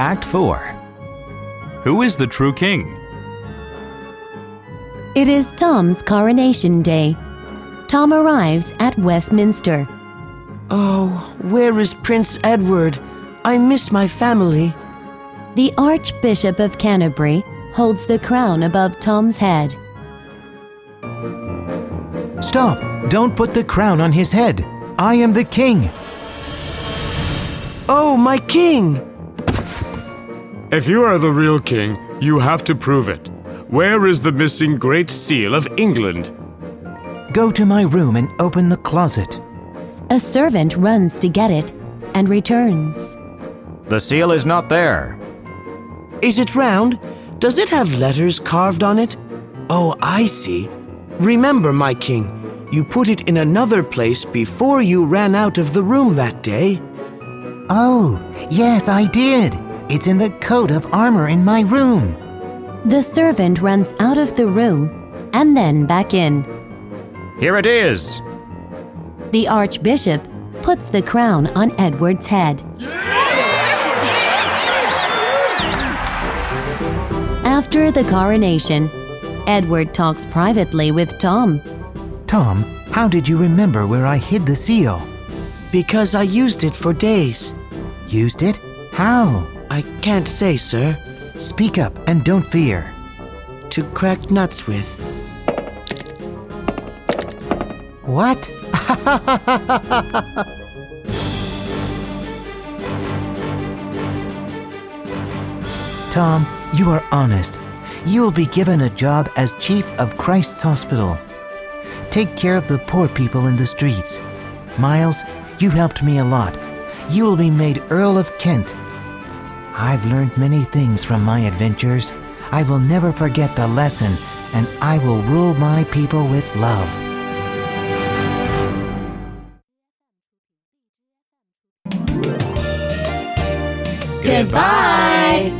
Act 4. Who is the true king? It is Tom's coronation day. Tom arrives at Westminster. Oh, where is Prince Edward? I miss my family. The Archbishop of Canterbury holds the crown above Tom's head. Stop! Don't put the crown on his head. I am the king. Oh, my king! If you are the real king, you have to prove it. Where is the missing Great Seal of England? Go to my room and open the closet. A servant runs to get it and returns. The seal is not there. Is it round? Does it have letters carved on it? Oh, I see. Remember, my king, you put it in another place before you ran out of the room that day. Oh, yes, I did. It's in the coat of armor in my room. The servant runs out of the room and then back in. Here it is. The Archbishop puts the crown on Edward's head. After the coronation, Edward talks privately with Tom. Tom, how did you remember where I hid the seal? Because I used it for days. Used it? How? I can't say, sir. Speak up and don't fear. To crack nuts with. What? Tom, you are honest. You'll be given a job as chief of Christ's Hospital. Take care of the poor people in the streets. Miles, you helped me a lot. You will be made Earl of Kent. I've learned many things from my adventures. I will never forget the lesson, and I will rule my people with love. Goodbye.